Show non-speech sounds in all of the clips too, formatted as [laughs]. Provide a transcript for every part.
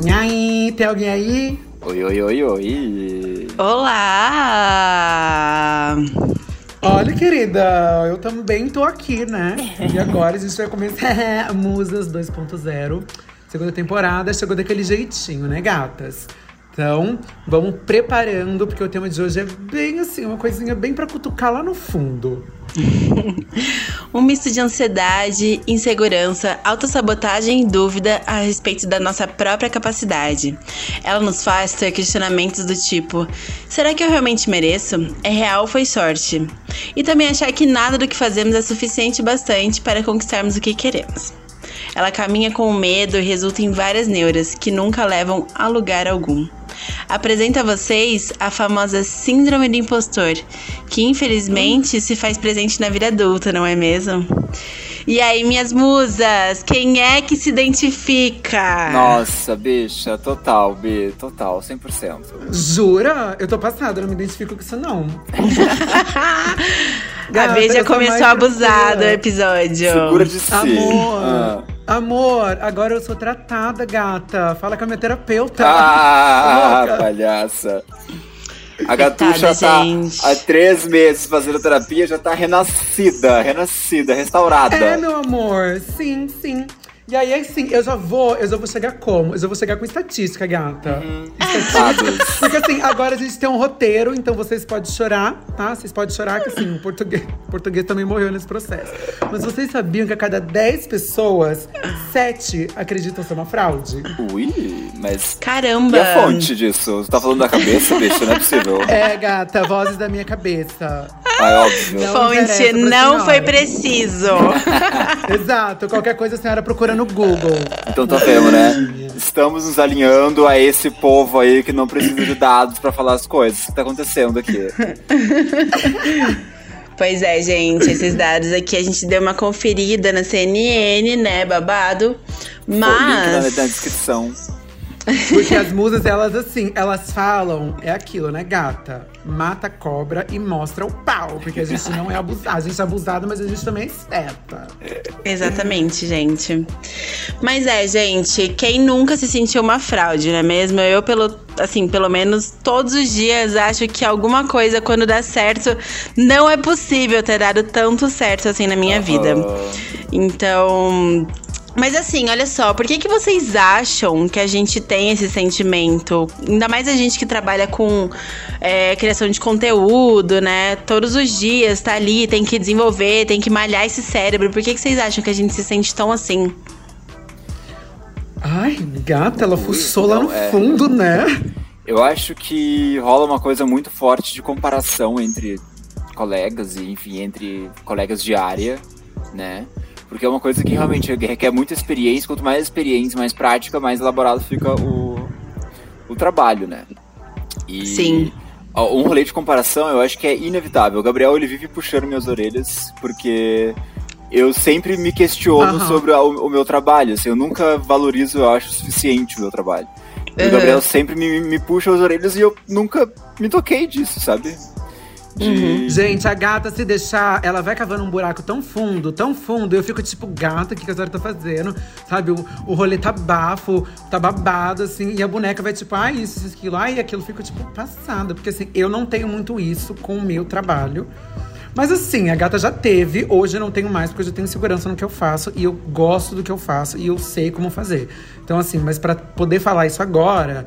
E aí, tem alguém aí? Oi, oi, oi, oi. Olá! Olha, querida, eu também tô aqui, né? E agora a gente vai começar [laughs] Musas 2.0. Segunda temporada, chegou daquele jeitinho, né, gatas? Então, vamos preparando, porque o tema de hoje é bem assim, uma coisinha bem pra cutucar lá no fundo. [laughs] um misto de ansiedade, insegurança, autossabotagem e dúvida a respeito da nossa própria capacidade. Ela nos faz ter questionamentos do tipo: será que eu realmente mereço? É real ou foi sorte? E também achar que nada do que fazemos é suficiente bastante para conquistarmos o que queremos. Ela caminha com o medo e resulta em várias neuras que nunca levam a lugar algum. Apresento a vocês a famosa Síndrome do Impostor, que infelizmente se faz presente na vida adulta, não é mesmo? E aí, minhas musas, quem é que se identifica? Nossa, bicha, total, B, total, 100%. Jura? Eu tô passada, não me identifico com isso não. [laughs] a B já começou a abusar do episódio. Segura de si. Amor. Ah. Amor, agora eu sou tratada, gata. Fala com a minha terapeuta. Ah, palhaça. A Gatuxa tá há três meses fazendo terapia, já tá renascida, renascida, restaurada. É, meu amor, sim, sim. E aí, assim, eu já vou, eu já vou chegar como? Eu já vou chegar com estatística, gata. Uhum. Estatística. Porque assim, agora a gente tem um roteiro, então vocês podem chorar, tá? Vocês podem chorar, que assim, o português, o português também morreu nesse processo. Mas vocês sabiam que a cada 10 pessoas, 7 acreditam ser uma fraude? Ui, mas. Caramba! E a fonte disso? Você tá falando da cabeça, bicho? Não é possível. É, gata, vozes da minha cabeça. Ah, óbvio. Não fonte, não foi preciso. [laughs] Exato, qualquer coisa a senhora procura no Google. Então tá vendo, né? Estamos nos alinhando a esse povo aí que não precisa de dados para falar as coisas. O que tá acontecendo aqui? [laughs] Pois é, gente, esses dados aqui a gente deu uma conferida na CNN, né, babado. Mas. link na descrição. Porque as musas, elas assim, elas falam, é aquilo, né, gata? Mata a cobra e mostra o pau. Porque a gente não é abusado. A gente é abusado, mas a gente também é esperta. Exatamente, gente. Mas é, gente, quem nunca se sentiu uma fraude, não é mesmo? Eu, pelo, assim, pelo menos todos os dias acho que alguma coisa, quando dá certo, não é possível ter dado tanto certo assim na minha vida. Então, mas assim, olha só, por que, que vocês acham que a gente tem esse sentimento? Ainda mais a gente que trabalha com é, criação de conteúdo, né? Todos os dias tá ali, tem que desenvolver, tem que malhar esse cérebro. Por que, que vocês acham que a gente se sente tão assim? Ai, gata, ela fuçou lá no é... fundo, né? Eu acho que rola uma coisa muito forte de comparação entre colegas e, enfim, entre colegas de área, né? Porque é uma coisa que realmente requer muita experiência. Quanto mais experiência, mais prática, mais elaborado fica o, o trabalho, né? E Sim. Um rolê de comparação eu acho que é inevitável. O Gabriel ele vive puxando minhas orelhas porque eu sempre me questiono uhum. sobre o, o, meu trabalho. Assim, eu nunca valorizo, eu acho, o suficiente o meu trabalho. Uhum. O Gabriel sempre me, me puxa as orelhas e eu nunca me toquei disso, sabe? Uhum. Gente, a gata, se deixar, ela vai cavando um buraco tão fundo, tão fundo. Eu fico tipo, gata, o que, que a senhora tá fazendo? Sabe, o, o rolê tá bafo, tá babado, assim. E a boneca vai tipo, ah, isso, isso, aquilo. Ai, aquilo. Fico tipo, passada. Porque assim, eu não tenho muito isso com o meu trabalho. Mas assim, a gata já teve, hoje eu não tenho mais, porque eu já tenho segurança no que eu faço e eu gosto do que eu faço e eu sei como fazer. Então, assim, mas para poder falar isso agora,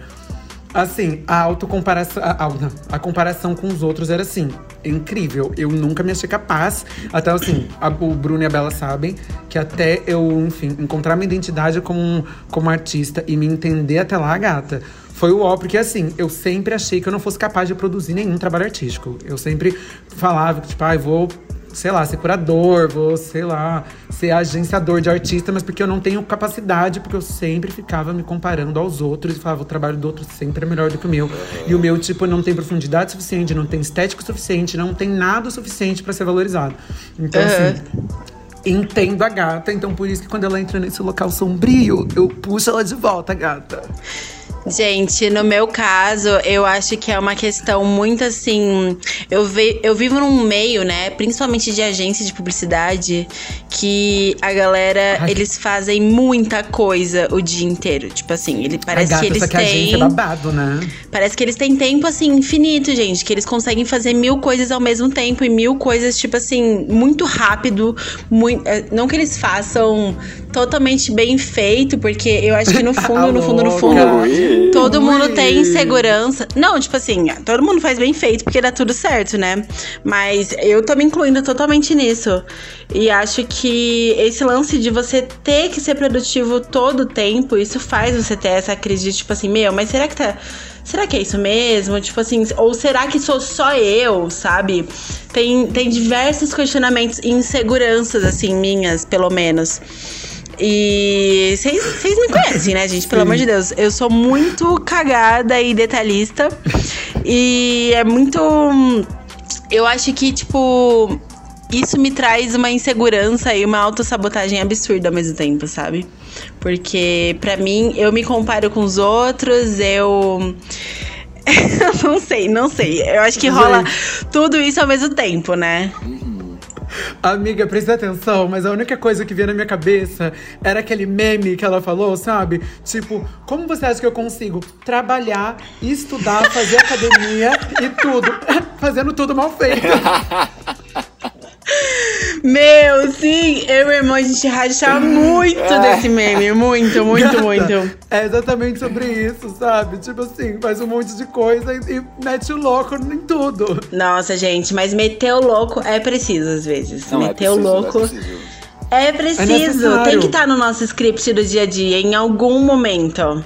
Assim, a autocomparação. A, a, comparação com os outros era assim, incrível. Eu nunca me achei capaz. Até assim, a, o Bruno e a Bela sabem que até eu, enfim, encontrar minha identidade como, como artista e me entender até lá, gata. Foi o ó, porque assim, eu sempre achei que eu não fosse capaz de produzir nenhum trabalho artístico. Eu sempre falava tipo, ah, vou sei lá, ser curador, vou, sei lá, ser agenciador de artista, mas porque eu não tenho capacidade, porque eu sempre ficava me comparando aos outros e falava, o trabalho do outro sempre é melhor do que o meu. E o meu, tipo, não tem profundidade suficiente, não tem estético suficiente, não tem nada suficiente para ser valorizado. Então, uhum. assim entendo a gata, então por isso que quando ela entra nesse local sombrio, eu puxo ela de volta, gata. Gente, no meu caso, eu acho que é uma questão muito assim. Eu, ve, eu vivo num meio, né? Principalmente de agência de publicidade, que a galera, Ai. eles fazem muita coisa o dia inteiro. Tipo assim, ele parece gata, que eles que têm. É babado, né? Parece que eles têm tempo, assim, infinito, gente. Que eles conseguem fazer mil coisas ao mesmo tempo e mil coisas, tipo assim, muito rápido. Muito, é, não que eles façam totalmente bem feito, porque eu acho que no fundo, no fundo, no fundo, todo mundo tem insegurança. Não, tipo assim, todo mundo faz bem feito porque dá tudo certo, né? Mas eu tô me incluindo totalmente nisso. E acho que esse lance de você ter que ser produtivo todo o tempo, isso faz você ter essa crise de tipo assim, meu, mas será que tá será que é isso mesmo? Tipo assim, ou será que sou só eu, sabe? Tem, tem diversos questionamentos e inseguranças, assim, minhas, pelo menos. E vocês me conhecem, né, gente? Pelo Sim. amor de Deus. Eu sou muito cagada e detalhista. E é muito. Eu acho que, tipo. Isso me traz uma insegurança e uma autossabotagem absurda ao mesmo tempo, sabe? Porque, para mim, eu me comparo com os outros, eu. [laughs] não sei, não sei. Eu acho que rola tudo isso ao mesmo tempo, né? Uhum. Amiga, presta atenção, mas a única coisa que veio na minha cabeça era aquele meme que ela falou, sabe? Tipo, como você acha que eu consigo trabalhar, estudar, fazer academia e tudo, [laughs] fazendo tudo mal feito? [laughs] Meu, sim, eu e meu irmão, a gente racha muito é. desse meme. Muito, muito, Gata, [laughs] muito. É exatamente sobre isso, sabe? Tipo assim, faz um monte de coisa e, e mete o louco em tudo. Nossa, gente, mas meter o louco é preciso às vezes. Não, é meter é preciso, o louco. É preciso. É Tem que estar tá no nosso script do dia a dia, em algum momento.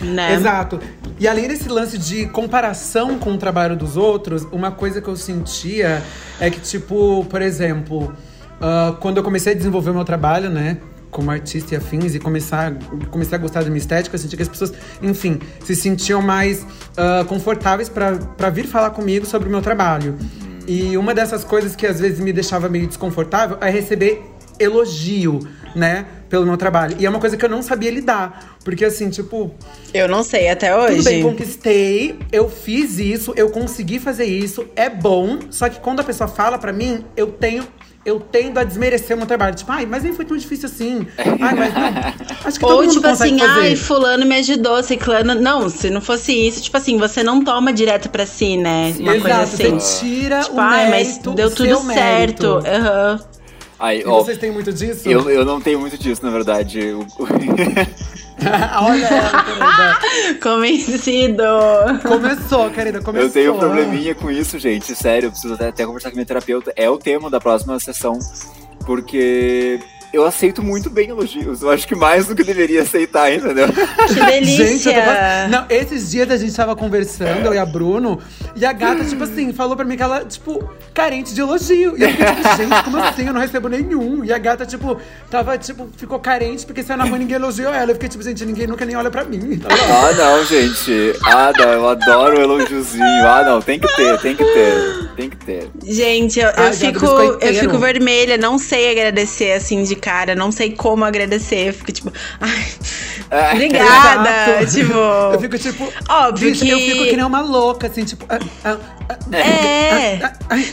Né? Exato. E além desse lance de comparação com o trabalho dos outros, uma coisa que eu sentia é que, tipo, por exemplo, uh, quando eu comecei a desenvolver o meu trabalho, né? Como artista e afins, e começar, comecei a gostar da minha estética, eu senti que as pessoas, enfim, se sentiam mais uh, confortáveis para vir falar comigo sobre o meu trabalho. E uma dessas coisas que às vezes me deixava meio desconfortável é receber elogio, né? Pelo meu trabalho. E é uma coisa que eu não sabia lidar. Porque assim, tipo. Eu não sei até hoje. Tudo bem, conquistei, eu fiz isso, eu consegui fazer isso, é bom. Só que quando a pessoa fala para mim, eu tenho eu tendo a desmerecer o meu trabalho. Tipo, ai, mas nem foi tão difícil assim. [laughs] Ai, mas não. Acho que Ou, todo mundo tipo assim, fazer. ai, fulano me ajudou, ciclano. Não, se não fosse isso, tipo assim, você não toma direto pra si, né? Uma Exato, coisa assim. Você tira tipo, o ai, mérito, mas deu tudo certo. Aham. Uhum. Aí, e ó, vocês têm muito disso? Eu, eu não tenho muito disso, na verdade. [laughs] Olha ela, querida. [laughs] Convencido. Começou, querida, começou. Eu tenho um probleminha com isso, gente. Sério, eu preciso até, até conversar com minha terapeuta. É o tema da próxima sessão. Porque eu aceito muito bem elogios. Eu acho que mais do que deveria aceitar, entendeu? [laughs] Que delícia! Gente, tava... Não, esses dias a gente tava conversando, eu e a Bruno, e a gata, tipo assim, falou pra mim que ela, tipo, carente de elogio. E eu fiquei, tipo, [laughs] gente, como assim? Eu não recebo nenhum. E a gata, tipo, tava, tipo, ficou carente porque saiu na rua ninguém elogiou ela. Eu fiquei, tipo, gente, ninguém nunca nem olha pra mim. Tá ah, não, gente. Ah, não, eu adoro o elogiozinho. Ah, não, tem que ter, tem que ter. Tem que ter. Gente, eu, eu fico, eu fico vermelha, não sei agradecer assim de cara, não sei como agradecer. Eu fico tipo, ai, é, obrigada. tipo. Eu fico tipo. Óbvio que. Eu fico que nem uma louca, assim, tipo. Ah, ah, ah, é.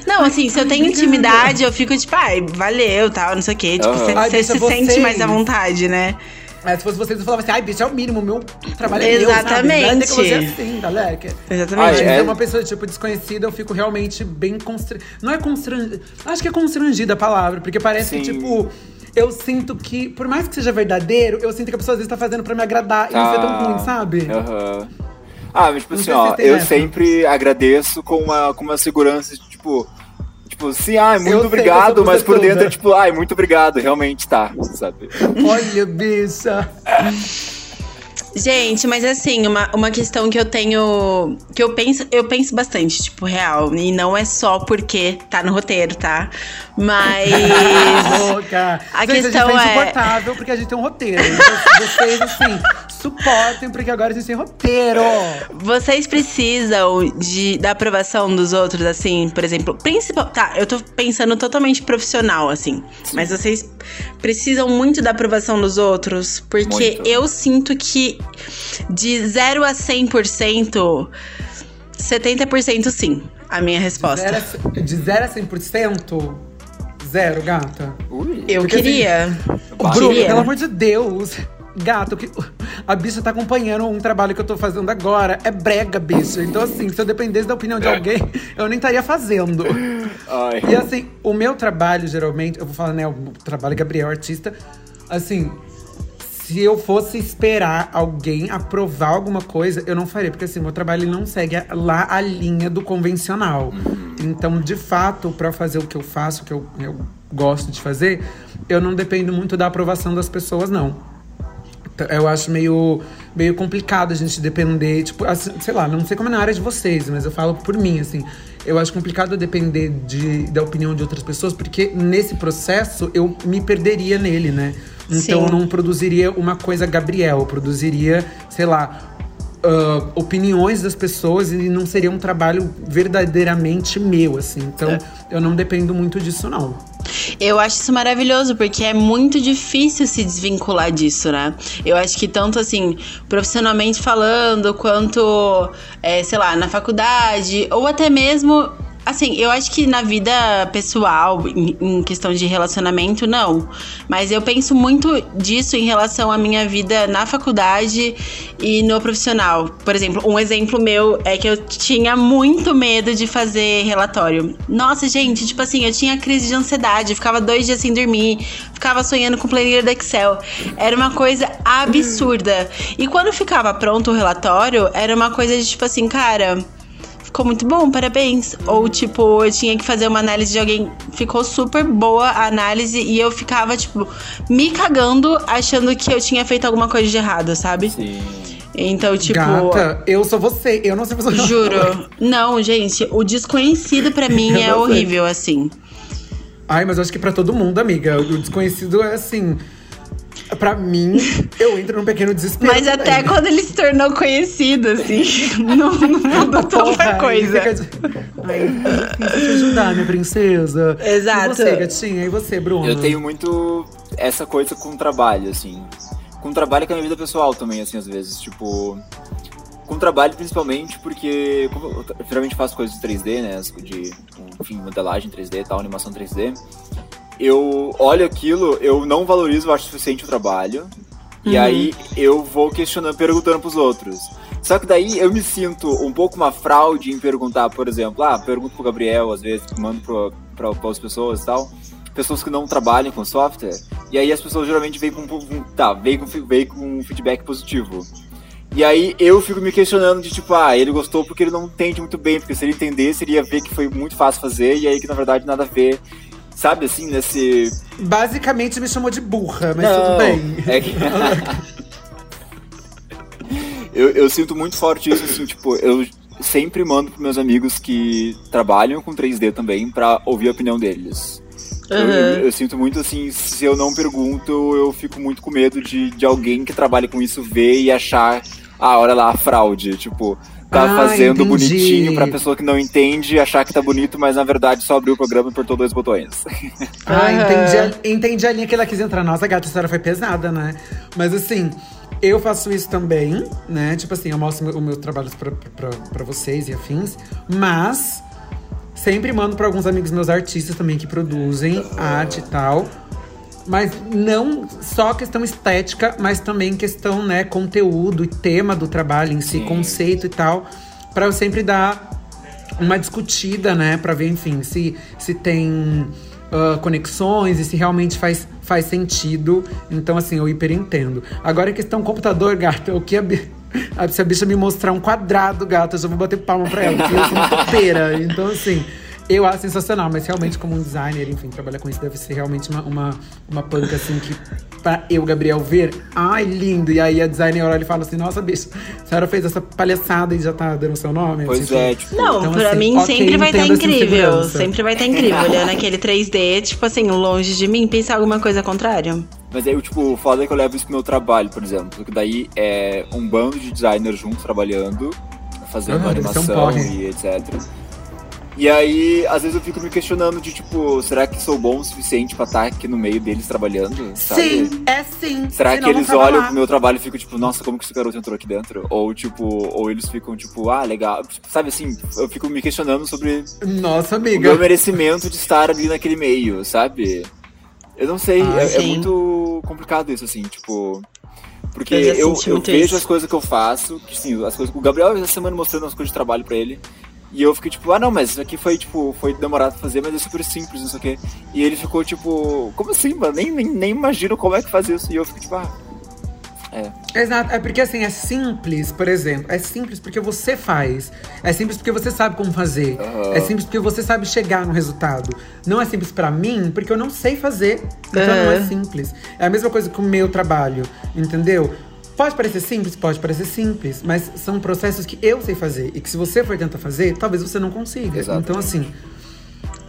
não, assim, se eu tenho intimidade, eu fico tipo, ai, valeu, tal, não sei o quê. Tipo, você uhum. se sente mais à vontade, né? Mas se fosse vocês, eu falava assim, ai, bicho, é o mínimo, meu trabalho é Exatamente. meu, sabe? Não é assim, galera. Exatamente. Mas é... uma pessoa, tipo, desconhecida, eu fico realmente bem constrangida. Não é constrangida, acho que é constrangida a palavra, porque parece Sim. que, tipo eu sinto que, por mais que seja verdadeiro, eu sinto que a pessoa às vezes tá fazendo pra me agradar e não ser tão ruim, sabe? Aham. Uhum. Ah, mas tipo não assim, ó, eu essa. sempre agradeço com uma, com uma segurança, tipo, tipo, sim, ai, muito eu obrigado, mas por dentro é tipo, ai, muito obrigado, realmente tá, sabe? Olha, bicha. Gente, mas assim, uma, uma questão que eu tenho. Que eu penso, eu penso bastante, tipo, real. E não é só porque tá no roteiro, tá? Mas. [laughs] Louca. A Gente, questão a gente é. insuportável porque a gente tem um roteiro. Então, vocês, assim, suportem, porque agora a gente tem roteiro. Vocês precisam de, da aprovação dos outros, assim, por exemplo. Principal. Tá, eu tô pensando totalmente profissional, assim. Sim. Mas vocês precisam muito da aprovação dos outros, porque muito. eu sinto que de 0 a 100%, 70% sim, a minha resposta. De 0 a 100%? Zero, gata. Ui. Eu Porque, queria. Assim, Bruno, pelo amor de Deus. Gato, que a bicha tá acompanhando um trabalho que eu tô fazendo agora. É brega, bicha. Então, assim, se eu dependesse da opinião de alguém, eu nem estaria fazendo. Ai. E assim, o meu trabalho, geralmente, eu vou falar, né, o trabalho Gabriel Artista, assim, se eu fosse esperar alguém aprovar alguma coisa, eu não faria. Porque assim, meu trabalho não segue lá a linha do convencional. Uhum. Então, de fato, para fazer o que eu faço, o que eu, eu gosto de fazer, eu não dependo muito da aprovação das pessoas, não. Então, eu acho meio, meio complicado a gente depender, tipo, assim, sei lá, não sei como é na área de vocês, mas eu falo por mim, assim. Eu acho complicado depender de, da opinião de outras pessoas, porque nesse processo eu me perderia nele, né? Então Sim. eu não produziria uma coisa Gabriel, eu produziria, sei lá, Uh, opiniões das pessoas e não seria um trabalho verdadeiramente meu, assim. Então, é. eu não dependo muito disso, não. Eu acho isso maravilhoso, porque é muito difícil se desvincular disso, né? Eu acho que tanto assim, profissionalmente falando, quanto, é, sei lá, na faculdade, ou até mesmo Assim, eu acho que na vida pessoal, em, em, questão de relacionamento, não. Mas eu penso muito disso em relação à minha vida na faculdade e no profissional. Por exemplo, um exemplo meu é que eu tinha muito medo de fazer relatório. Nossa, gente, tipo assim, eu tinha crise de ansiedade, ficava dois dias sem dormir, ficava sonhando com planilha do Excel. Era uma coisa absurda. E quando ficava pronto o relatório, era uma coisa de tipo assim, cara ficou muito bom, parabéns. Ou, tipo, eu tinha que fazer uma análise de alguém, ficou super boa a análise e eu ficava, tipo, me cagando achando que eu tinha feito alguma coisa de errado, sabe? Sim. Então, tipo. Gata, eu sou você, eu não sei fazer Juro. Não, gente, o desconhecido para [laughs] mim é horrível, assim. Ai, mas eu acho que para todo mundo, amiga. O desconhecido é assim. Pra mim, eu entro num pequeno desespero. Mas também. até quando ele se tornou conhecido, assim, [laughs] não, não mudou tanta coisa. Fica... Ai, eu te ajudar, minha princesa. Exato. E você, gatinha? E você, Bruno? Eu tenho muito essa coisa com o trabalho, assim. Com o trabalho com a minha vida pessoal também, assim, às vezes. Tipo, com trabalho principalmente porque como eu geralmente faço coisas de 3D, né, de enfim, modelagem 3D e tal, animação 3D eu olho aquilo, eu não valorizo, eu acho suficiente o trabalho. Uhum. E aí eu vou questionando, perguntando pros outros. Só que daí eu me sinto um pouco uma fraude em perguntar, por exemplo, ah, pergunto pro Gabriel, às vezes, mando pro, pra, pra as pessoas e tal. Pessoas que não trabalham com software. E aí as pessoas geralmente vêm com, tá, vêm com, vêm com um feedback positivo. E aí eu fico me questionando de tipo, ah, ele gostou porque ele não entende muito bem, porque se ele entendesse, ele ia ver que foi muito fácil fazer, e aí que na verdade nada a ver sabe assim, nesse. Basicamente me chamou de burra, mas Não, tudo bem. É que... [laughs] eu, eu sinto muito forte isso, assim, tipo, eu sempre mando pros meus amigos que trabalham com 3D também pra ouvir a opinião deles. Uhum. Eu, eu, eu, sinto muito assim, se eu não pergunto, eu fico muito com medo de, de alguém que trabalha com isso ver e achar, ah, olha lá, a fraude. Tipo, tá ah, fazendo entendi. bonitinho pra pessoa que não entende achar que tá bonito, mas na verdade só abriu o programa e apertou dois botões. [laughs] Ah, entendi a, entendi a linha que ela quis entrar. Nossa, gata, a história foi pesada, né? Mas assim, eu faço isso também, né? Tipo assim, eu mostro os meus trabalhos pra, pra, pra vocês e afins, mas sempre mando pra alguns amigos meus artistas também que produzem arte e tal. Mas não só questão estética, mas também questão, né, conteúdo e tema do trabalho em si, Sim. conceito e tal. para eu sempre dar uma discutida, né, para ver, enfim, se, se tem uh, conexões e se realmente faz, faz sentido. Então, assim, eu hiper entendo. Agora, questão computador, gata, o que a, se a bicha me mostrar um quadrado, gata, eu já vou bater palma pra ela, porque eu sou uma topeira. Então, assim, eu acho sensacional, mas realmente, como um designer, enfim, trabalhar com isso deve ser realmente uma, uma, uma panca, assim, que pra eu, Gabriel, ver, ai, lindo. E aí a designer olha e fala assim: nossa, bicho, a senhora fez essa palhaçada e já tá dando seu nome? Pois assim, é, tipo. Não, então, pra assim, mim okay, sempre vai estar tá incrível. Sempre vai estar tá incrível. Olhando aquele 3D, tipo assim, longe de mim, pensar alguma coisa contrária. Mas aí, tipo, o foda é que eu levo isso pro meu trabalho, por exemplo. Porque daí é um bando de designers juntos trabalhando, fazendo uhum, animação e etc. E aí, às vezes eu fico me questionando de tipo, será que sou bom o suficiente pra estar aqui no meio deles trabalhando? Sabe? Sim, é sim. Será Senão que eles olham pro meu trabalho e ficam tipo, nossa, como que esse garoto entrou aqui dentro? Ou tipo, ou eles ficam tipo, ah, legal. Tipo, Sabe assim, eu fico me questionando sobre Nossa, o meu amiga. merecimento de estar ali naquele meio, sabe? Eu não sei, Ah, é, é muito complicado isso, assim, tipo. Porque Eu eu, eu vejo isso. as coisas que eu faço, que sim, as coisas. O Gabriel essa semana mostrando as coisas de trabalho pra ele. E eu fiquei tipo, ah não, mas isso aqui foi, tipo, foi demorado pra fazer, mas é super simples, não sei o quê. E ele ficou tipo, como assim, mano? Nem, nem, nem imagino como é que faz isso. E eu fico tipo, ah. É. Exato, é porque assim, é simples, por exemplo. É simples porque você faz. É simples porque você sabe como fazer. Aham. É simples porque você sabe chegar no resultado. Não é simples pra mim porque eu não sei fazer. Então não é simples. É a mesma coisa com o meu trabalho, entendeu? Pode parecer simples, pode parecer simples, mas são processos que eu sei fazer. E que se você for tentar fazer, talvez você não consiga. Exatamente. Então, assim,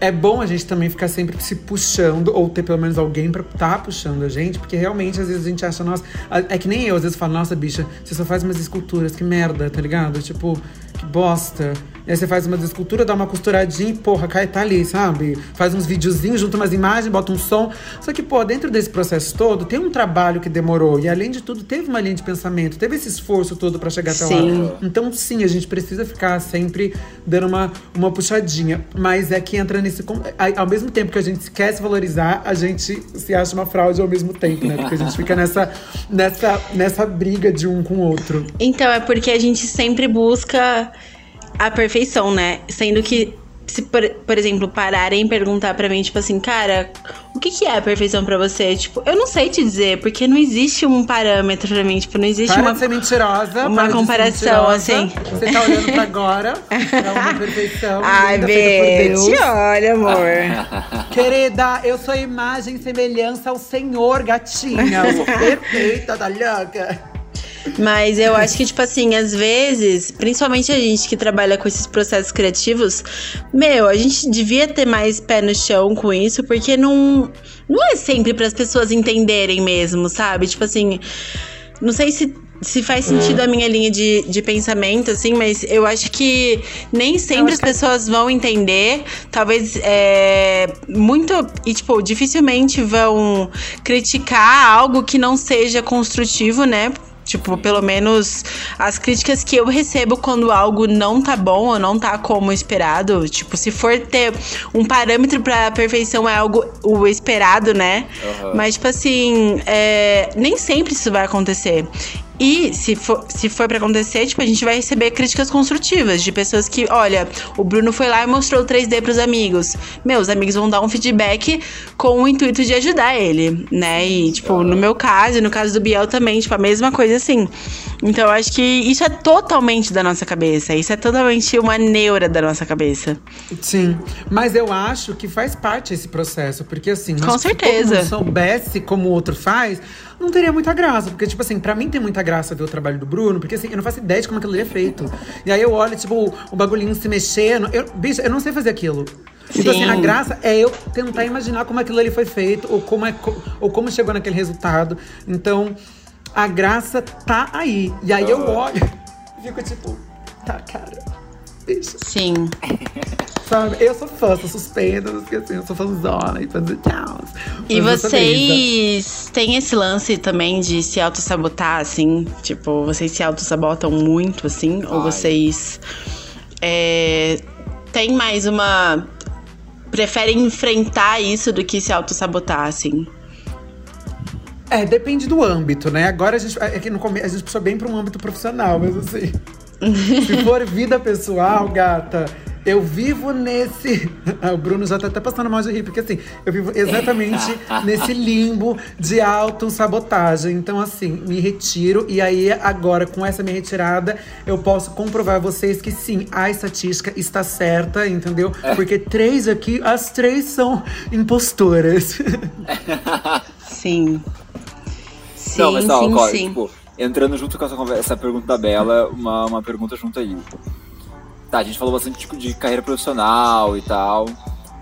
é bom a gente também ficar sempre se puxando, ou ter pelo menos alguém pra tá puxando a gente, porque realmente às vezes a gente acha, nossa. É que nem eu, às vezes falo, nossa, bicha, você só faz umas esculturas, que merda, tá ligado? Tipo, que bosta. E aí você faz umas esculturas, dá uma costuradinha e, porra, cai, tá ali, sabe? Faz uns videozinhos, junta umas imagens, bota um som. Só que, pô, dentro desse processo todo, tem um trabalho que demorou. E além de tudo, teve uma linha de pensamento, teve esse esforço todo pra chegar até Sim. lá. Então, sim, a gente precisa ficar sempre dando uma, uma puxadinha. Mas é que entra nesse. Ao mesmo tempo que a gente quer se valorizar, a gente se acha uma fraude ao mesmo tempo, né? Porque a gente fica nessa, nessa, nessa briga de um com o outro. Então, é porque a gente sempre busca a perfeição, né? Sendo que, se, por, por exemplo, pararem e perguntar pra mim, tipo assim, cara, o que, que é a perfeição pra você? Tipo, eu não sei te dizer, porque não existe um parâmetro pra mim, tipo, não existe Para uma. de ser mentirosa. uma para comparação, mentirosa. assim. Você tá olhando pra agora, [laughs] pra uma perfeição. Ai, Beth, Deus. olha, amor. [laughs] Querida, eu sou imagem e semelhança ao Senhor, gatinha. [laughs] Perfeita, da. Mas eu acho que, tipo assim, às vezes, principalmente a gente que trabalha com esses processos criativos, meu, a gente devia ter mais pé no chão com isso, porque não, não é sempre para as pessoas entenderem mesmo, sabe? Tipo assim, não sei se. Se faz sentido a minha linha de, de pensamento, assim, mas eu acho que nem sempre as pessoas vão entender. Talvez é, muito. E, tipo, dificilmente vão criticar algo que não seja construtivo, né? Tipo, pelo menos as críticas que eu recebo quando algo não tá bom ou não tá como esperado. Tipo, se for ter um parâmetro pra perfeição é algo o esperado, né? Aham. Mas, tipo assim, é, nem sempre isso vai acontecer. E se for, se for pra acontecer, tipo, a gente vai receber críticas construtivas de pessoas que, olha, o Bruno foi lá e mostrou o 3D pros amigos. Meus amigos vão dar um feedback com o intuito de ajudar ele, né? E, tipo, no meu caso, e no caso do Biel também, tipo, a mesma coisa assim. Então, eu acho que isso é totalmente da nossa cabeça. Isso é totalmente uma neura da nossa cabeça. Sim, mas eu acho que faz parte esse processo, porque assim, Com certeza. se todo soubesse como o outro faz, não teria muita graça, porque tipo assim, pra mim tem muita graça ver o trabalho do Bruno, porque assim, eu não faço ideia de como aquilo ali é feito. E aí eu olho tipo o, o bagulhinho se mexendo, eu, bicho, eu não sei fazer aquilo. Então assim, Sim. a graça é eu tentar imaginar como aquilo ali foi feito ou como é ou como chegou naquele resultado. Então, a graça tá aí. E aí eu olho e fico tipo, tá, cara. Bicho, Sim. [laughs] Sabe? Eu sou fã, sou suspeita, porque assim, eu sou fãzona e fãs de tchau. E vocês têm esse lance também de se auto-sabotar, assim? Tipo, vocês se auto-sabotam muito, assim? Ou Ai. vocês é, têm mais uma. Preferem enfrentar isso do que se auto-sabotar, assim? É, depende do âmbito, né? Agora a gente, é que no começo a gente puxou bem para um âmbito profissional, mas assim. Se for vida pessoal, gata, eu vivo nesse. [laughs] Ah, o Bruno já tá até passando mal de rir, porque assim, eu vivo exatamente [laughs] nesse limbo de autossabotagem. Então, assim, me retiro e aí, agora, com essa minha retirada, eu posso comprovar a vocês que sim, a estatística está certa, entendeu? Porque três aqui, as três são impostoras. Sim. [laughs] Sim, Não, mas tá, sim, ó, sim. tipo, entrando junto com essa, conversa, essa pergunta da Bela, uma, uma pergunta junto aí. Tá, a gente falou bastante tipo, de carreira profissional e tal.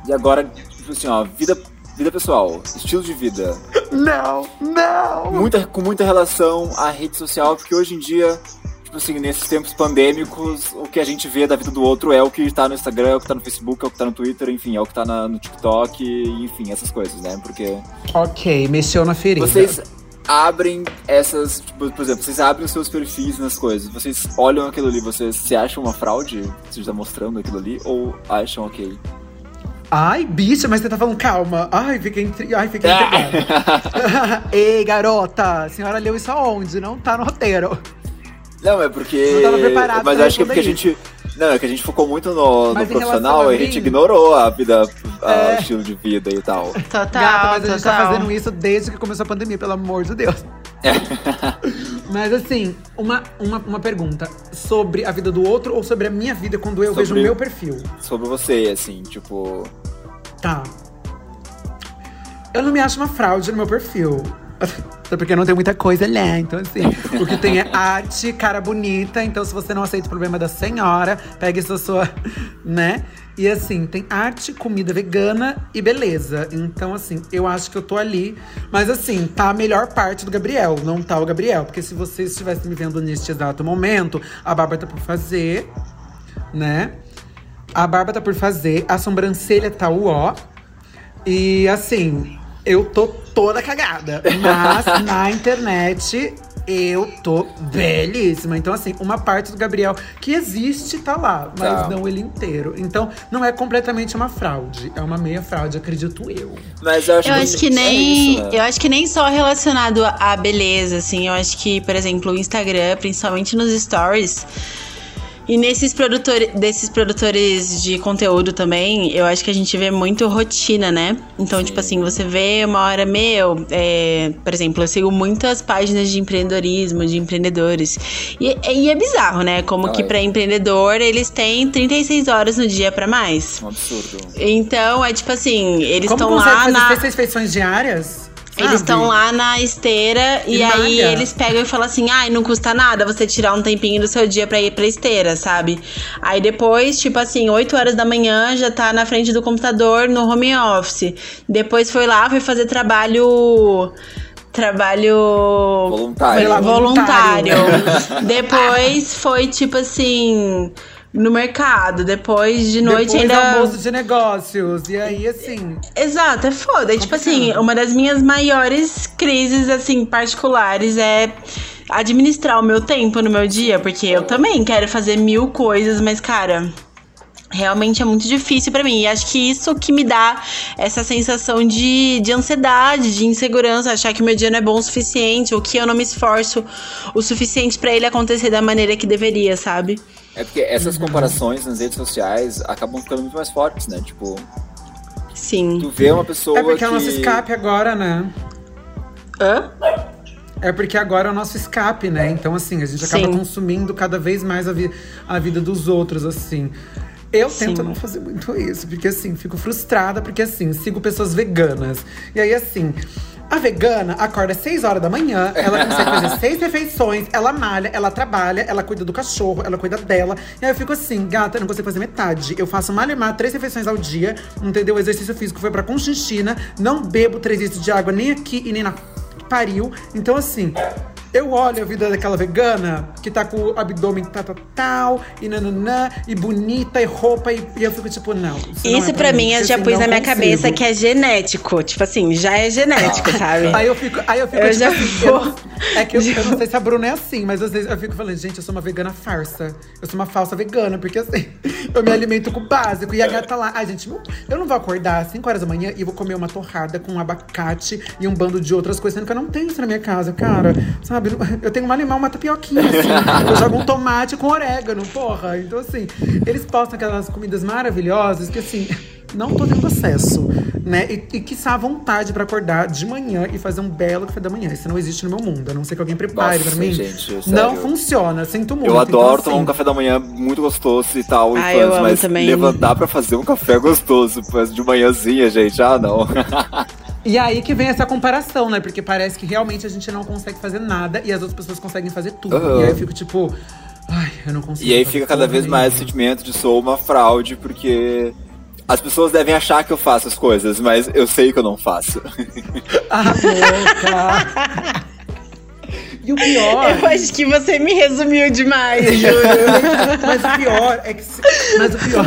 E agora, tipo assim, ó, vida, vida pessoal, estilo de vida. não, não! Muita, com muita relação à rede social, porque hoje em dia, tipo assim, nesses tempos pandêmicos, o que a gente vê da vida do outro é o que tá no Instagram, é o que tá no Facebook, é o que tá no Twitter, enfim, é o que tá na, no TikTok, enfim, essas coisas, né? Porque. Ok, mexeu na ferida. Vocês abrem essas, tipo, por exemplo, vocês abrem os seus perfis nas coisas, vocês olham aquilo ali, vocês se acham uma fraude? Você está mostrando aquilo ali? Ou acham ok? Ai, bicha, mas você tá falando calma. Ai, fiquei, intri... Ai, fiquei intrigada. [laughs] Ei, garota, a senhora leu isso aonde? Não tá no roteiro. Não, é porque. Não tava preparado Mas acho que é porque a responder gente. Não, é que a gente focou muito no, no profissional a e a gente ignorou a vida, a- É. o estilo de vida e tal. [laughs] Total, Gata, mas a gente tá total. fazendo isso desde que começou a pandemia, pelo amor de Deus. [laughs] Mas assim, uma, uma, uma pergunta. Sobre a vida do outro ou sobre a minha vida quando eu Sobre- vejo o meu perfil? Sobre você, assim, tipo. Tá. Eu não me acho uma fraude no meu perfil. Até [laughs] porque não tem muita coisa lá. Então, assim, o que tem é arte, cara bonita. Então, se você não aceita o problema da senhora, pegue essa sua, [laughs] né? E assim, tem arte, comida vegana e beleza. Então, assim, eu acho que eu tô ali. Mas assim, tá a melhor parte do Gabriel, não tá o Gabriel. Porque se você estivesse me vendo neste exato momento, a barba tá por fazer, né? A barba tá por fazer, a sobrancelha tá o ó. E assim, eu tô toda cagada. Mas na internet eu tô belíssima. Então, assim, uma parte do Gabriel que existe tá lá, mas Tá. não ele inteiro. Então, não é completamente uma fraude. É uma meia fraude, acredito eu. Mas eu acho Eu que, acho que é nem. isso, né? Eu acho que nem só relacionado à beleza, assim. Eu acho que, por exemplo, o Instagram, principalmente nos stories. E nesses produtores, desses produtores de conteúdo também, eu acho que a gente vê muito rotina, né? Então, tipo assim, você vê uma hora, meu, é, por exemplo, eu sigo muitas páginas de empreendedorismo, de empreendedores. E, e é bizarro, né? Como Ah, que é. pra empreendedor eles têm 36 horas no dia pra mais. Um absurdo. Então, é tipo assim, eles estão lá fazer na. refeições diárias? Eles Sabe? estão lá na esteira e, E aí malha. eles pegam e falam assim: ai, não custa nada você tirar um tempinho do seu dia pra ir pra esteira, sabe? Aí depois, tipo assim, 8 horas da manhã já tá na frente do computador no home office. Depois foi lá, foi fazer trabalho. Trabalho Voluntário. Lá, voluntário. voluntário. [laughs] Depois foi tipo assim. No mercado, depois de noite Depois ainda. almoço de negócios. E aí, assim. Exato, é foda. Tipo assim, uma das minhas maiores crises, assim, particulares é administrar o meu tempo no meu dia, porque eu também quero fazer mil coisas, mas, cara. Realmente é muito difícil pra mim. E acho que isso que me dá essa sensação de, de ansiedade, de insegurança, achar que o meu dia não é bom o suficiente, ou que eu não me esforço o suficiente pra ele acontecer da maneira que deveria, sabe? É porque essas Uhum. comparações nas redes sociais acabam ficando muito mais fortes, né? Tipo, Sim. tu vê uma pessoa É porque que... é o nosso escape agora, né? Hã? É porque agora é o nosso escape, né? Então, assim, a gente acaba Sim. consumindo cada vez mais a, vi- a vida dos outros, assim. Eu tento Sim. não fazer muito isso, porque assim, fico frustrada, porque assim, sigo pessoas veganas. E aí, assim, a vegana acorda às 6 horas da manhã, ela consegue fazer [laughs] seis refeições, ela malha, ela trabalha, ela cuida do cachorro, ela cuida dela. E aí eu fico assim, gata, eu não consigo fazer metade. Eu faço malemar três refeições ao dia, entendeu? O exercício físico foi pra Conchinchina, não bebo três litros de água nem aqui e nem na pariu. Então, assim, eu olho a vida daquela vegana que tá com o abdômen tal, tal, tal, e nananã, e bonita, e roupa, e, e eu fico tipo, não. Isso, não Isso é pra mim eu porque, já assim, pus na minha consigo. cabeça que é genético. Tipo assim, já é genético, sabe? Aí eu fico, aí eu fico Eu tipo já assim, eu vou- não- é que eu, eu não sei se a Bruna é assim, mas às vezes eu fico falando, gente, eu sou uma vegana farsa. Eu sou uma falsa vegana, porque assim, [laughs] eu me alimento com o básico. E a gata lá, ai, gente, eu não vou acordar às 5 horas da manhã e vou comer uma torrada com um abacate e um bando de outras coisas, sendo que eu não tenho isso na minha casa, cara. Sabe? Eu tenho um animal, uma tapioquinha, assim. eu jogo um tomate com orégano, porra. Então, assim, eles postam aquelas comidas maravilhosas que, assim, não tô tendo acesso, né? E, e que a vontade pra acordar de manhã e fazer um belo café da manhã. Isso não existe no meu mundo, a não ser que alguém prepare pra mim. gente, sério. não funciona, sinto muito. Eu adoro então, tomar um assim, café da manhã muito gostoso e tal, e Ah, fãs, eu amo mas também. levantar pra fazer um café gostoso mas de manhãzinha, gente, ah, não. [laughs] E aí que vem essa comparação, né? Porque parece que realmente a gente não consegue fazer nada e as outras pessoas conseguem fazer tudo. Aham. E aí eu fico tipo, ai, eu não consigo. E aí fica cada vez mais esse nenhuma. sentimento de sou uma fraude, porque as pessoas devem achar que eu faço as coisas, mas eu sei que eu não faço. [laughs] Ah! E o pior. Eu acho que você me resumiu demais, [laughs] juro. mas o pior é que. Se, mas o pior.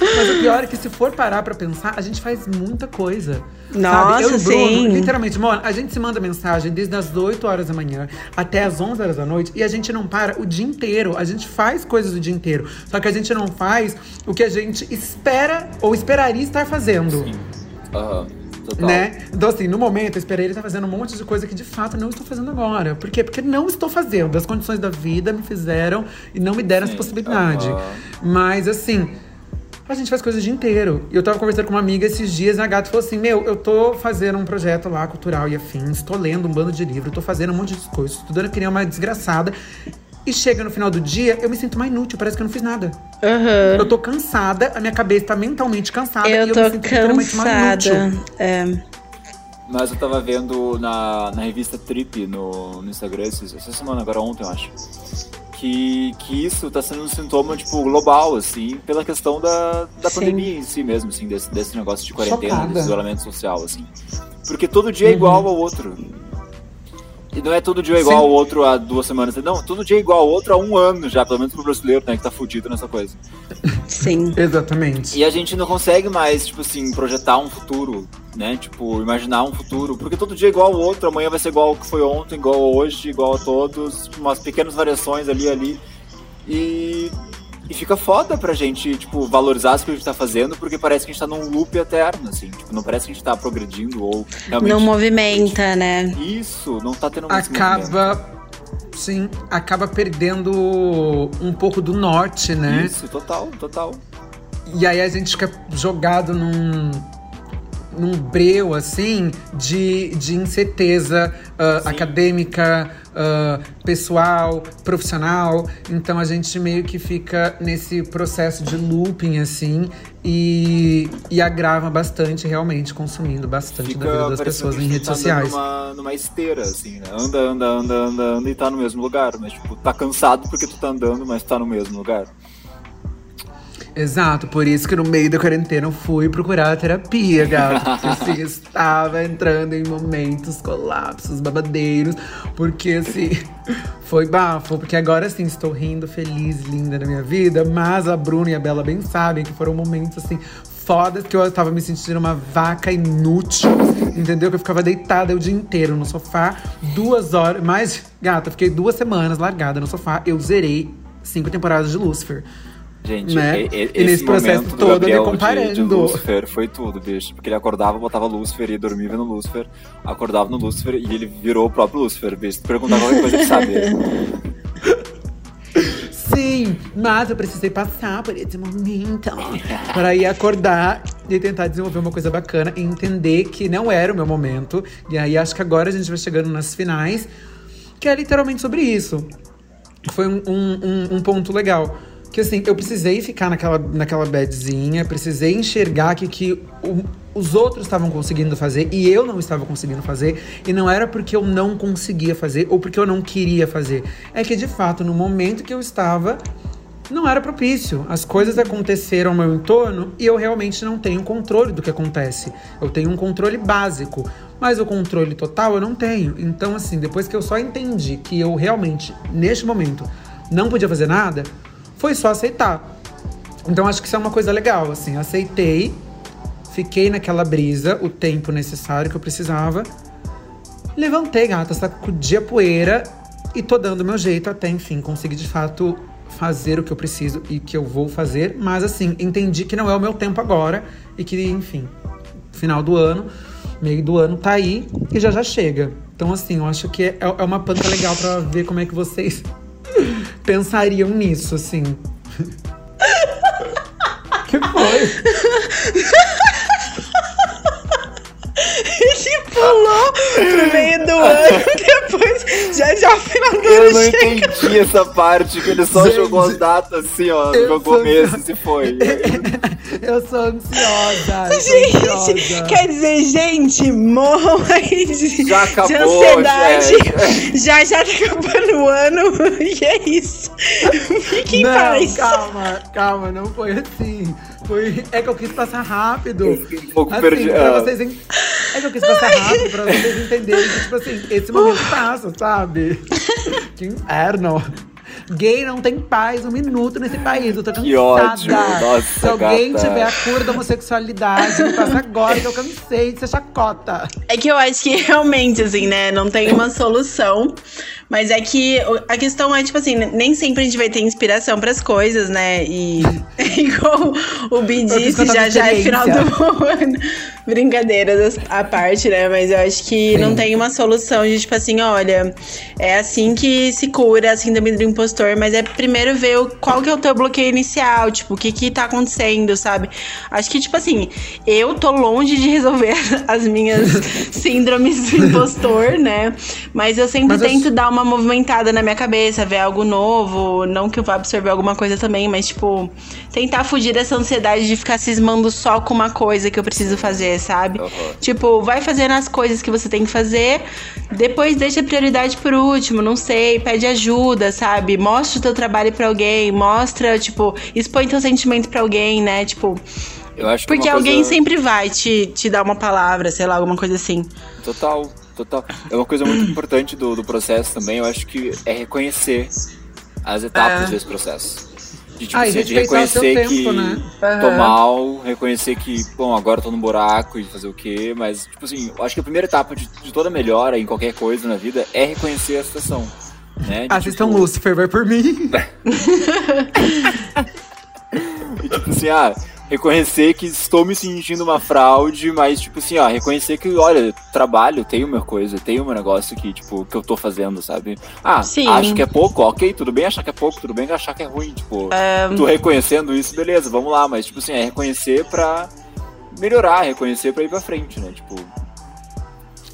Mas o pior é que se for parar pra pensar, a gente faz muita coisa. Nossa, sabe? Eu e Bruno, sim. literalmente, mano, a gente se manda mensagem desde as 8 horas da manhã até as 11 horas da noite e a gente não para o dia inteiro. A gente faz coisas o dia inteiro. Só que a gente não faz o que a gente espera ou esperaria estar fazendo. Aham. Total. Né? Então, assim, no momento, eu esperei ele estar fazendo um monte de coisa que de fato não estou fazendo agora. Por quê? Porque não estou fazendo. As condições da vida me fizeram e não me deram essa Sim, possibilidade. aham. Mas, assim, a gente faz coisa o dia inteiro. E eu tava conversando com uma amiga esses dias, e a gata falou assim: Meu, eu tô fazendo um projeto lá, cultural e afins, tô lendo um bando de livro, tô fazendo um monte de coisas, estudando que nem uma desgraçada. E chega no final do dia, eu me sinto mais inútil, parece que eu não fiz nada. Aham. Eu tô cansada, a minha cabeça tá mentalmente cansada Eu e eu tô me sinto cansada. inútil. É. Mas eu tava vendo na, na revista Trip no, no Instagram, essa semana, agora ontem, eu acho. Que, que isso tá sendo um sintoma, tipo, global, assim, pela questão da, da Sim. pandemia em si mesmo, assim, desse, desse negócio de quarentena, Chocada. desse isolamento social, assim. Porque todo dia é igual ao outro. E não é todo dia igual Sim. ao outro há duas semanas. Não, todo dia é igual ao outro há um ano já, pelo menos pro brasileiro, né, que tá fudido nessa coisa. Sim. [laughs] Exatamente. E a gente não consegue mais, tipo assim, projetar um futuro, né? Tipo, imaginar um futuro. Porque todo dia é igual ao outro, amanhã vai ser igual ao que foi ontem, igual a hoje, igual a todos. Tipo, umas pequenas variações ali e ali. E, e fica foda pra gente, tipo, valorizar as que a gente tá fazendo, porque parece que a gente tá num loop eterno, assim. Tipo, não parece que a gente tá progredindo ou realmente. Não movimenta, né? Isso, não tá tendo mais movimento. acaba. Sim, acaba perdendo um pouco do norte, né? Isso, total, total. E aí a gente fica jogado num, num breu, assim, de, de incerteza Sim. acadêmica, ah, pessoal, profissional. Então a gente meio que fica nesse processo de looping, assim, e, e agrava bastante, realmente, consumindo bastante da vida das pessoas em redes tá sociais. Numa, numa esteira, assim, né? Anda, anda, anda, anda, anda e tá no mesmo lugar. Mas, tipo, tá cansado porque tu tá andando, mas tá no mesmo lugar. Exato, por isso que no meio da quarentena eu fui procurar terapia, gato. [laughs] Porque assim, estava entrando em momentos, colapsos, babadeiros. Porque assim, [laughs] foi bafo. Porque agora sim, estou rindo, feliz, linda na minha vida. Mas a Bruna e a Bela bem sabem que foram momentos assim. Fodas que eu tava me sentindo uma vaca inútil, entendeu? Que eu ficava deitada o dia inteiro no sofá, duas horas. Mas, gata, fiquei duas semanas largada no sofá. Eu zerei cinco temporadas de Lucifer. Gente, Né? e- e- E esse nesse processo todo, eu me Gabriel de- comparando. De, Lucifer foi tudo, bicho. Porque ele acordava, botava Lucifer e dormia vendo Lucifer. Acordava no Lucifer e ele virou o próprio Lucifer, bicho. Se perguntar qualquer coisa, ele sabe. [laughs] Sim, mas eu precisei passar por esse momento para ir acordar e tentar desenvolver uma coisa bacana e entender que não era o meu momento. E aí acho que agora a gente vai chegando nas finais, que é literalmente sobre isso. Foi um, um- um ponto legal. Que assim, eu precisei ficar naquela, naquela badzinha, precisei enxergar que, que o- os outros estavam conseguindo fazer e eu não estava conseguindo fazer. E não era porque eu não conseguia fazer ou porque eu não queria fazer. É que de fato, no momento que eu estava, não era propício. As coisas aconteceram ao meu entorno e eu realmente não tenho controle do que acontece. Eu tenho um controle básico, mas o controle total eu não tenho. Então, assim, depois que eu só entendi que eu realmente, neste momento, não podia fazer nada, foi só aceitar. Então, acho que isso é uma coisa legal, assim. Aceitei, fiquei naquela brisa o tempo necessário que eu precisava. Levantei, gata, sacudi a poeira e tô dando meu jeito até, enfim, conseguir de fato fazer o que eu preciso e que eu vou fazer. Mas, assim, entendi que não é o meu tempo agora e que, enfim, final do ano, meio do ano tá aí e já já chega. Então, assim, eu acho que é, é uma panca legal pra ver como é que vocês pensariam nisso, assim. [laughs] que foi? [laughs] pulou pro [laughs] meio do ano, [laughs] depois já já final do Eu ano não chega. entendi essa parte, que ele só Gente, jogou as datas assim, ó. Jogou sou- meses e foi. [laughs] eu sou ansiosa. eu sou Gente, ansiosa. quer dizer, gente, morram aí de, Já acabou, de ansiedade. gente. Já já tá acabando o ano e é isso. Fique em não, paz. calma, calma, não foi assim. Foi, é que eu quis passar rápido. Um pouco assim, perdi- pra ah. vocês É que eu quis passar rápido pra vocês entenderem que, tipo assim, esse momento passa, sabe? [laughs] que inferno. Gay não tem paz um minuto nesse país. Eu tô cansada. Que ódio. Nossa, Se alguém gata. tiver a cura da homossexualidade, me passa agora que eu cansei de ser chacota. É que eu acho que realmente, assim, né, não tem uma solução. Mas é que a questão é, tipo assim, nem sempre a gente vai ter inspiração pras coisas, né? E [laughs] igual o Bi Eu quis disse, já já é final do ano. [laughs] Brincadeiras à parte, né? Mas eu acho que Sim. não tem uma solução de, tipo assim, olha, é assim que se cura a síndrome do impostor, mas é primeiro ver o- qual que é o teu bloqueio inicial, tipo, o que que tá acontecendo, sabe? Acho que, tipo assim, eu tô longe de resolver [laughs] as minhas síndromes do impostor, né? Mas eu sempre Mas eu- tento dar uma movimentada na minha cabeça, ver algo novo, não que eu vá absorver alguma coisa também, mas, tipo, tentar fugir dessa ansiedade de ficar cismando só com uma coisa que eu preciso fazer, sabe? Aham. Tipo, vai fazendo as coisas que você tem que fazer, depois deixa a prioridade por último, não sei, pede ajuda, sabe? Mostra o teu trabalho pra alguém, mostra, tipo, expõe teu sentimento pra alguém, né? Tipo, Eu acho que porque uma alguém coisa... sempre vai te, te dar uma palavra, sei lá, alguma coisa assim. Total, total. É uma coisa muito importante do, do processo também, eu acho que é reconhecer as etapas É. desse processo. De, tipo, Ah, assim, de o seu reconhecer tempo, que né? tô mal, reconhecer que, bom, agora tô no buraco e fazer o quê, mas, tipo assim, eu acho que a primeira etapa de, de toda melhora em qualquer coisa na vida é reconhecer a situação. Né? De, Assistam tipo, Lucifer, vai por mim. [laughs] E, tipo assim, ah, reconhecer que estou me sentindo uma fraude, mas, tipo assim, ah, reconhecer que, olha, trabalho, tenho minha coisa, tenho meu negócio que, tipo, que eu tô fazendo, sabe? Ah, Sim. acho que é pouco, ok, tudo bem achar que é pouco, tudo bem achar que é ruim, tipo, tô reconhecendo isso, beleza, vamos lá, mas, tipo assim, é reconhecer pra melhorar, reconhecer pra ir pra frente, né? Tipo,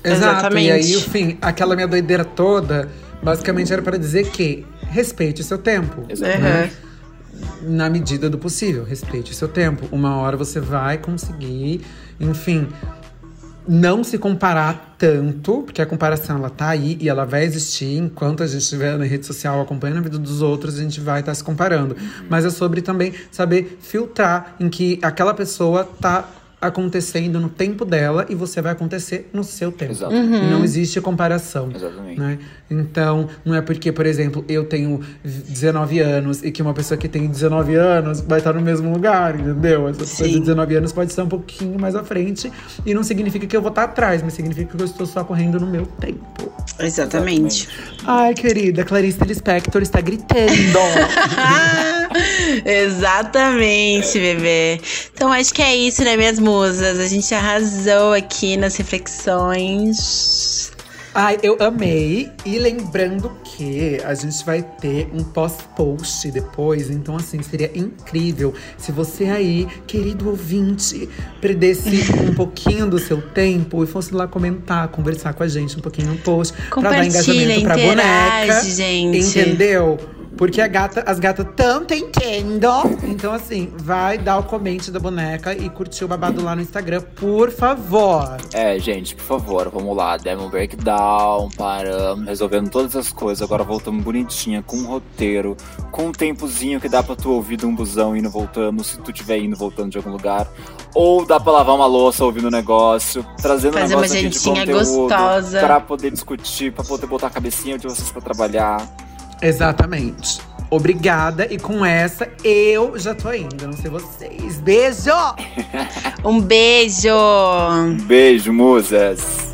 Exato. Exatamente. E aí, enfim, aquela minha doideira toda, basicamente era para dizer que respeite o seu tempo. Exatamente. né? Na medida do possível, respeite o seu tempo. Uma hora você vai conseguir, enfim, não se comparar tanto, porque a comparação ela tá aí e ela vai existir enquanto a gente estiver na rede social acompanhando a vida dos outros, a gente vai estar se comparando. Mas é sobre também saber filtrar em que aquela pessoa tá acontecendo no tempo dela e você vai acontecer no seu tempo. Exato. E não existe comparação. Exatamente. Né? Então, não é porque, por exemplo, eu tenho 19 anos e que uma pessoa que tem 19 anos vai estar no mesmo lugar, entendeu? Essa pessoa de Sim. 19 anos pode ser um pouquinho mais à frente e não significa que eu vou estar atrás, mas significa que eu estou só correndo no meu tempo. Exatamente. Ai, querida, Clarice Lispector está gritando. [laughs] Exatamente, bebê. Então acho que é isso, né, minhas musas? A gente arrasou aqui nas reflexões. Ai, eu amei. E lembrando que a gente vai ter um pós-post depois. Então, assim, seria incrível se você aí, querido ouvinte, perdesse [laughs] um pouquinho do seu tempo e fosse lá comentar, conversar com a gente um pouquinho no post. Pra dar engajamento pra boneca. gente. Entendeu? Porque a gata, as gatas tanto entendo. Então, assim, vai dar o comente da boneca e curtir o babado lá no Instagram, por favor. É, gente, por favor, vamos lá. Demos um breakdown, paramos, resolvendo todas as coisas. Agora voltamos bonitinha, com um roteiro, com um tempozinho que dá pra tu ouvir de um busão indo voltando, se tu tiver indo voltando de algum lugar. Ou dá pra lavar uma louça ouvindo o negócio, trazendo Fazer um uma negócio aqui de jantinha conteúdo gostosa. pra poder discutir, pra poder botar a cabecinha de vocês pra trabalhar. Exatamente. Obrigada. E com essa, eu já tô indo. Não sei vocês. Beijo! [laughs] Um beijo! Um beijo, musas!